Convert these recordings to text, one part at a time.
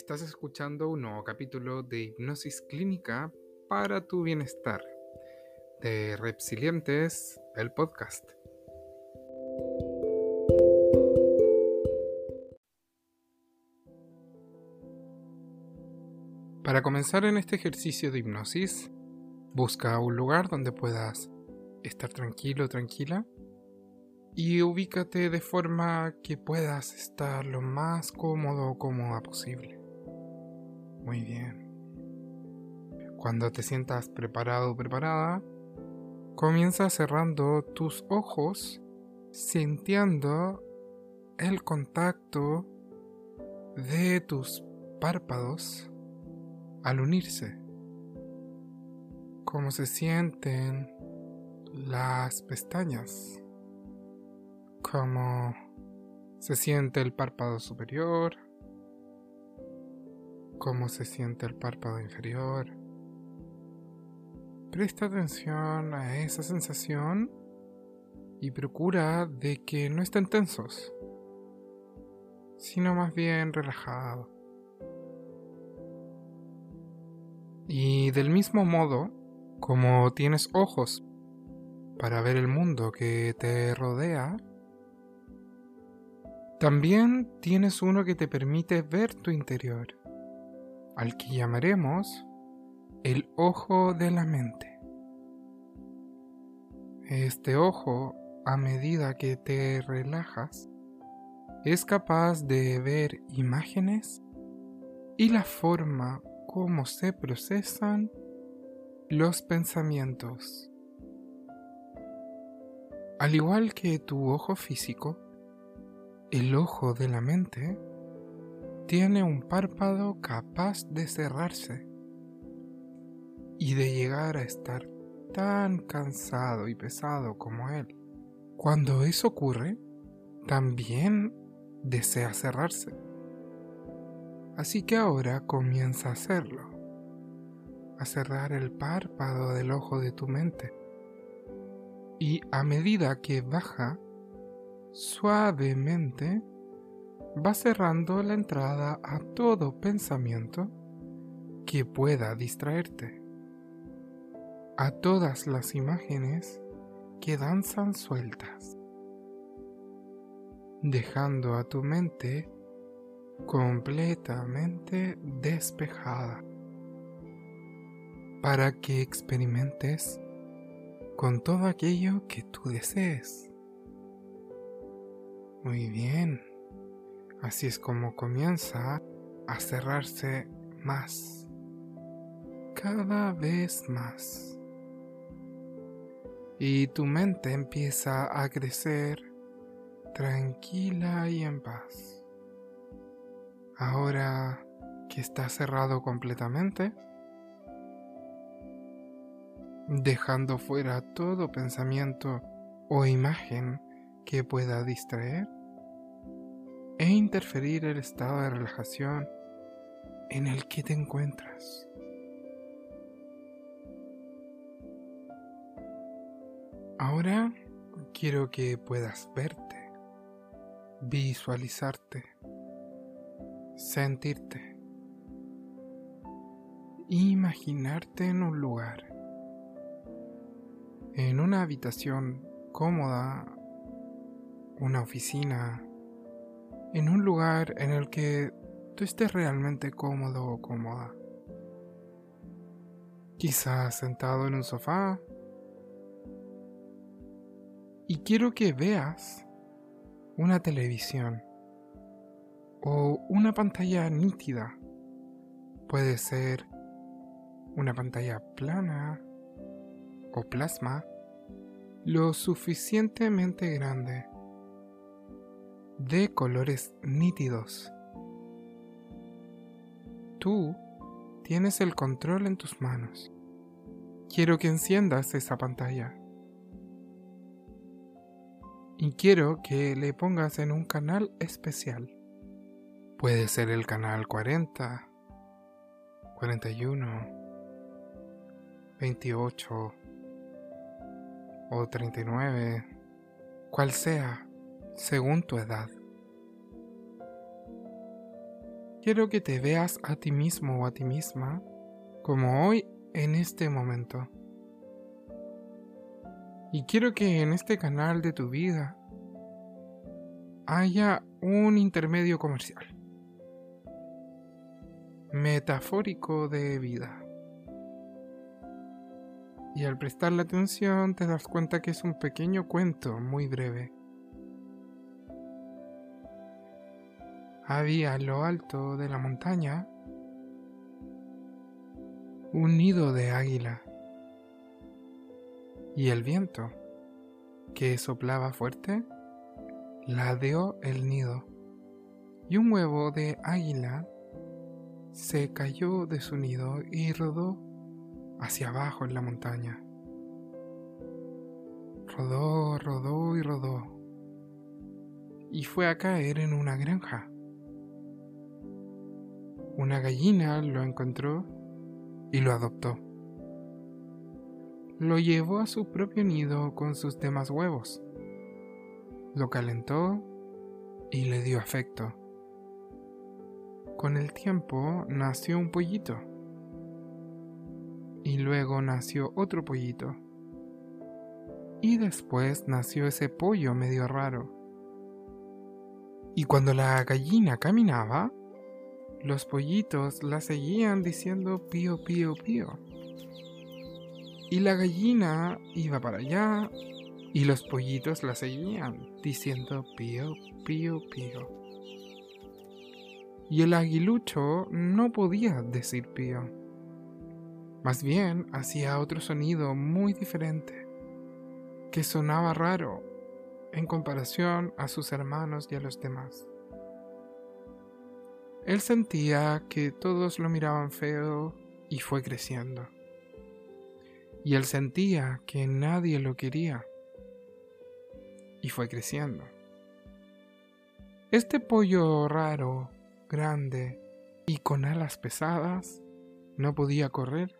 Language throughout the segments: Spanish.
Estás escuchando un nuevo capítulo de Hipnosis Clínica para tu bienestar de Repsilientes, el podcast. Para comenzar en este ejercicio de hipnosis, busca un lugar donde puedas estar tranquilo, tranquila y ubícate de forma que puedas estar lo más cómodo o cómoda posible. Muy bien. Cuando te sientas preparado o preparada, comienza cerrando tus ojos, sintiendo el contacto de tus párpados al unirse. Cómo se sienten las pestañas cómo se siente el párpado superior, cómo se siente el párpado inferior. Presta atención a esa sensación y procura de que no estén tensos, sino más bien relajados. Y del mismo modo, como tienes ojos para ver el mundo que te rodea, también tienes uno que te permite ver tu interior, al que llamaremos el ojo de la mente. Este ojo, a medida que te relajas, es capaz de ver imágenes y la forma como se procesan los pensamientos. Al igual que tu ojo físico, el ojo de la mente tiene un párpado capaz de cerrarse y de llegar a estar tan cansado y pesado como él. Cuando eso ocurre, también desea cerrarse. Así que ahora comienza a hacerlo, a cerrar el párpado del ojo de tu mente. Y a medida que baja suavemente va cerrando la entrada a todo pensamiento que pueda distraerte, a todas las imágenes que danzan sueltas, dejando a tu mente completamente despejada para que experimentes con todo aquello que tú desees. Muy bien. Así es como comienza a cerrarse más. Cada vez más. Y tu mente empieza a crecer tranquila y en paz. Ahora que está cerrado completamente, dejando fuera todo pensamiento o imagen que pueda distraer e interferir el estado de relajación en el que te encuentras. Ahora quiero que puedas verte, visualizarte, sentirte, imaginarte en un lugar, en una habitación cómoda una oficina, en un lugar en el que tú estés realmente cómodo o cómoda. Quizás sentado en un sofá. Y quiero que veas una televisión o una pantalla nítida. Puede ser una pantalla plana o plasma lo suficientemente grande de colores nítidos. Tú tienes el control en tus manos. Quiero que enciendas esa pantalla. Y quiero que le pongas en un canal especial. Puede ser el canal 40, 41, 28 o 39, cual sea según tu edad. quiero que te veas a ti mismo o a ti misma como hoy en este momento. Y quiero que en este canal de tu vida haya un intermedio comercial, metafórico de vida. Y al prestarle atención te das cuenta que es un pequeño cuento muy breve. Había a lo alto de la montaña un nido de águila y el viento, que soplaba fuerte, ladeó el nido, y un huevo de águila se cayó de su nido y rodó hacia abajo en la montaña. Rodó, rodó y rodó, y fue a caer en una granja. Una gallina lo encontró y lo adoptó lo llevó a su propio nido con sus demás huevos. Lo calentó y le dio afecto. Con el tiempo nació un pollito. Y luego nació otro pollito. Y después nació ese pollo medio raro. Y cuando la gallina caminaba, los pollitos la seguían diciendo pío, pío, pío. Y la gallina iba para allá y los pollitos la seguían, diciendo pío, pío, pío. Y el aguilucho no podía decir pío. Más bien hacía otro sonido muy diferente, que sonaba raro en comparación a sus hermanos y a los demás. Él sentía que todos lo miraban feo y fue creciendo y él sentía que nadie lo quería. Y fue creciendo. Este pollo raro, grande y con alas pesadas, no podía correr.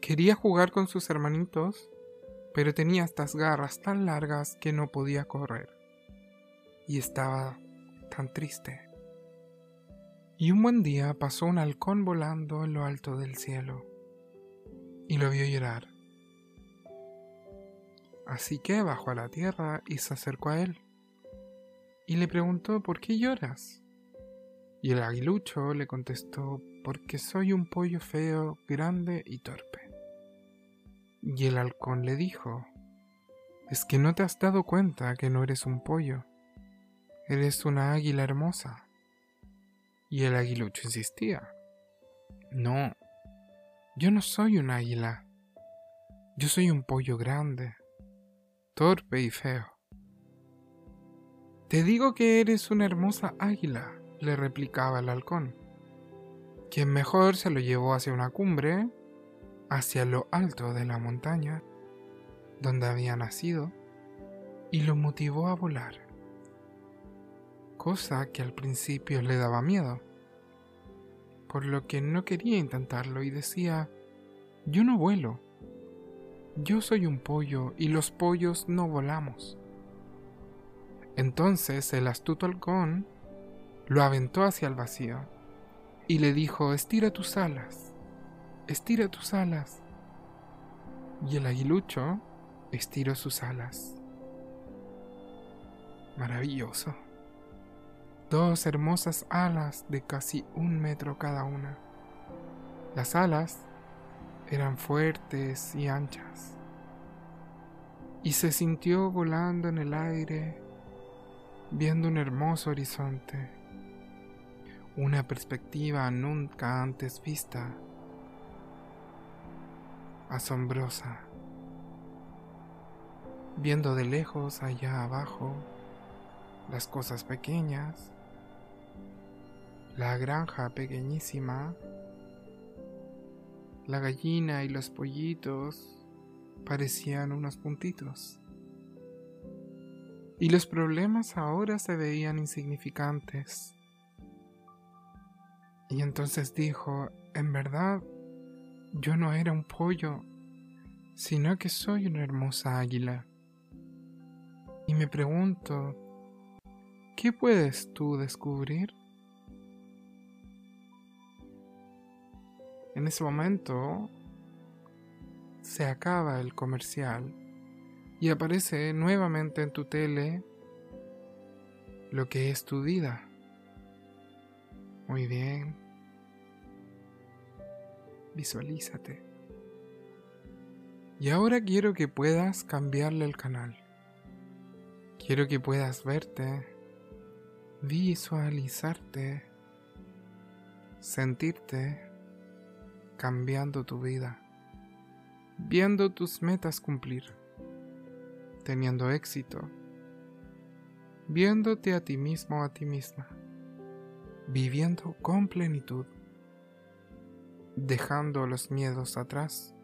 Quería jugar con sus hermanitos, pero tenía estas garras tan largas que no podía correr. Y estaba tan triste. Y un buen día pasó un halcón volando en lo alto del cielo y lo vio llorar. Así que bajó a la tierra y se acercó a él, y le preguntó ¿por qué lloras? Y el aguilucho le contestó porque soy un pollo feo, grande y torpe. Y el halcón le dijo, es que no te has dado cuenta que no eres un pollo, eres una águila hermosa. Y el aguilucho insistía, no, yo no soy un águila. Yo soy un pollo grande, torpe y feo. Te digo que eres una hermosa águila, le replicaba el halcón, quien mejor se lo llevó hacia una cumbre, hacia lo alto de la montaña, donde había nacido, y lo motivó a volar, cosa que al principio le daba miedo por lo que no quería intentarlo y decía, yo no vuelo, yo soy un pollo y los pollos no volamos. Entonces el astuto halcón lo aventó hacia el vacío y le dijo, estira tus alas, estira tus alas. Y el aguilucho estiró sus alas. Maravilloso dos hermosas alas de casi un metro cada una. Las alas eran fuertes y anchas, y se sintió volando en el aire, viendo un hermoso horizonte, una perspectiva nunca antes vista, asombrosa, viendo de lejos allá abajo las cosas pequeñas, la granja pequeñísima, la gallina y los pollitos parecían unos puntitos. Y los problemas ahora se veían insignificantes. Y entonces dijo, en verdad, yo no era un pollo, sino que soy una hermosa águila. Y me pregunto, ¿qué puedes tú descubrir? En ese momento se acaba el comercial y aparece nuevamente en tu tele lo que es tu vida. Muy bien. Visualízate. Y ahora quiero que puedas cambiarle el canal. Quiero que puedas verte, visualizarte, sentirte cambiando tu vida, viendo tus metas cumplir, teniendo éxito, viéndote a ti mismo, a ti misma, viviendo con plenitud, dejando los miedos atrás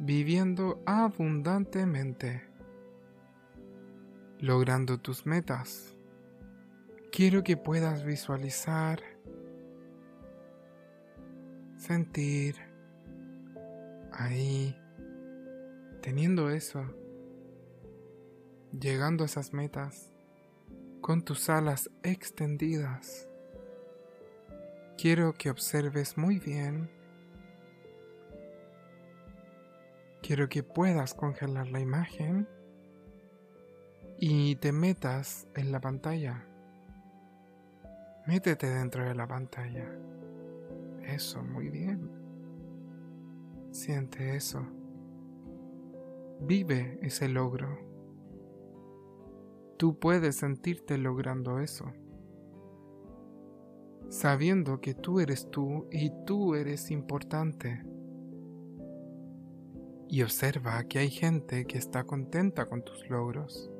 viviendo abundantemente, logrando tus metas. Quiero que puedas visualizar, sentir ahí, teniendo eso, llegando a esas metas con tus alas extendidas. Quiero que observes muy bien Quiero que puedas congelar la imagen y te metas en la pantalla. Métete dentro de la pantalla. Eso, muy bien. Siente eso. Vive ese logro. Tú puedes sentirte logrando eso. Sabiendo que tú eres tú y tú eres importante y observa que hay gente que está contenta con tus logros.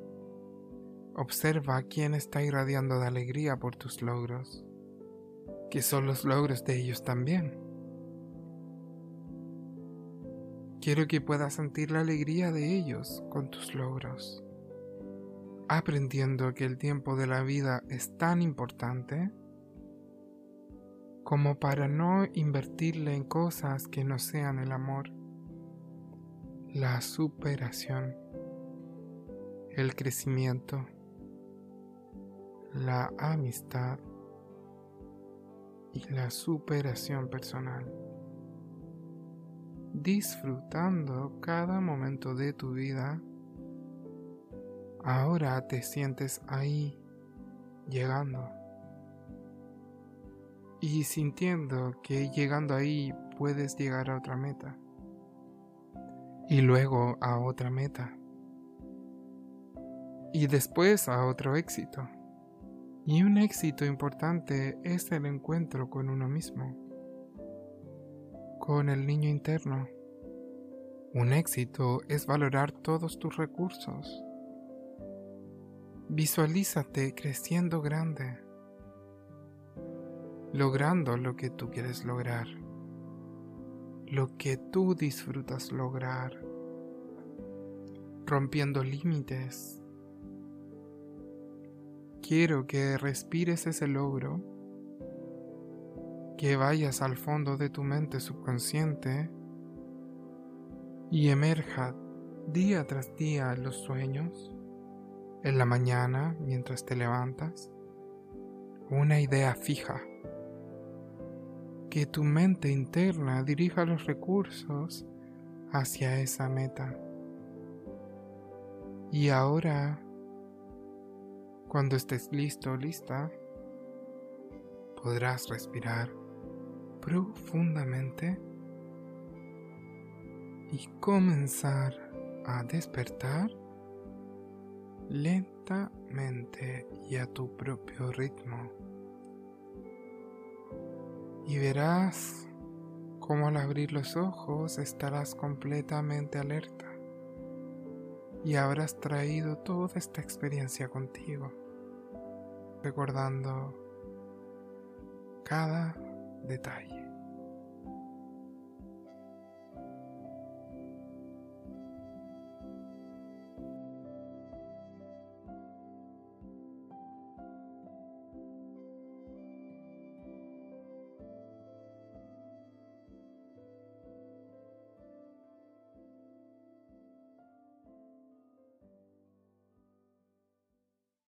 Observa quién está irradiando de alegría por tus logros, que son los logros de ellos también. Quiero que puedas sentir la alegría de ellos con tus logros, aprendiendo que el tiempo de la vida es tan importante como para no invertirle en cosas que no sean el amor la superación, el crecimiento, la amistad y la superación personal. Disfrutando cada momento de tu vida, ahora te sientes ahí, llegando. Y sintiendo que llegando ahí puedes llegar a otra meta y luego a otra meta y después a otro éxito. Y un éxito importante es el encuentro con uno mismo, con el niño interno. Un éxito es valorar todos tus recursos. Visualízate creciendo grande, logrando lo que tú quieres lograr lo que tú disfrutas lograr, rompiendo límites. Quiero que respires ese logro, que vayas al fondo de tu mente subconsciente y emerja día tras día en los sueños, en la mañana mientras te levantas, una idea fija que tu mente interna dirija los recursos hacia esa meta. Y ahora, cuando estés listo lista, podrás respirar profundamente y comenzar a despertar lentamente y a tu propio ritmo. Y verás cómo al abrir los ojos estarás completamente alerta y habrás traído toda esta experiencia contigo, recordando cada detalle.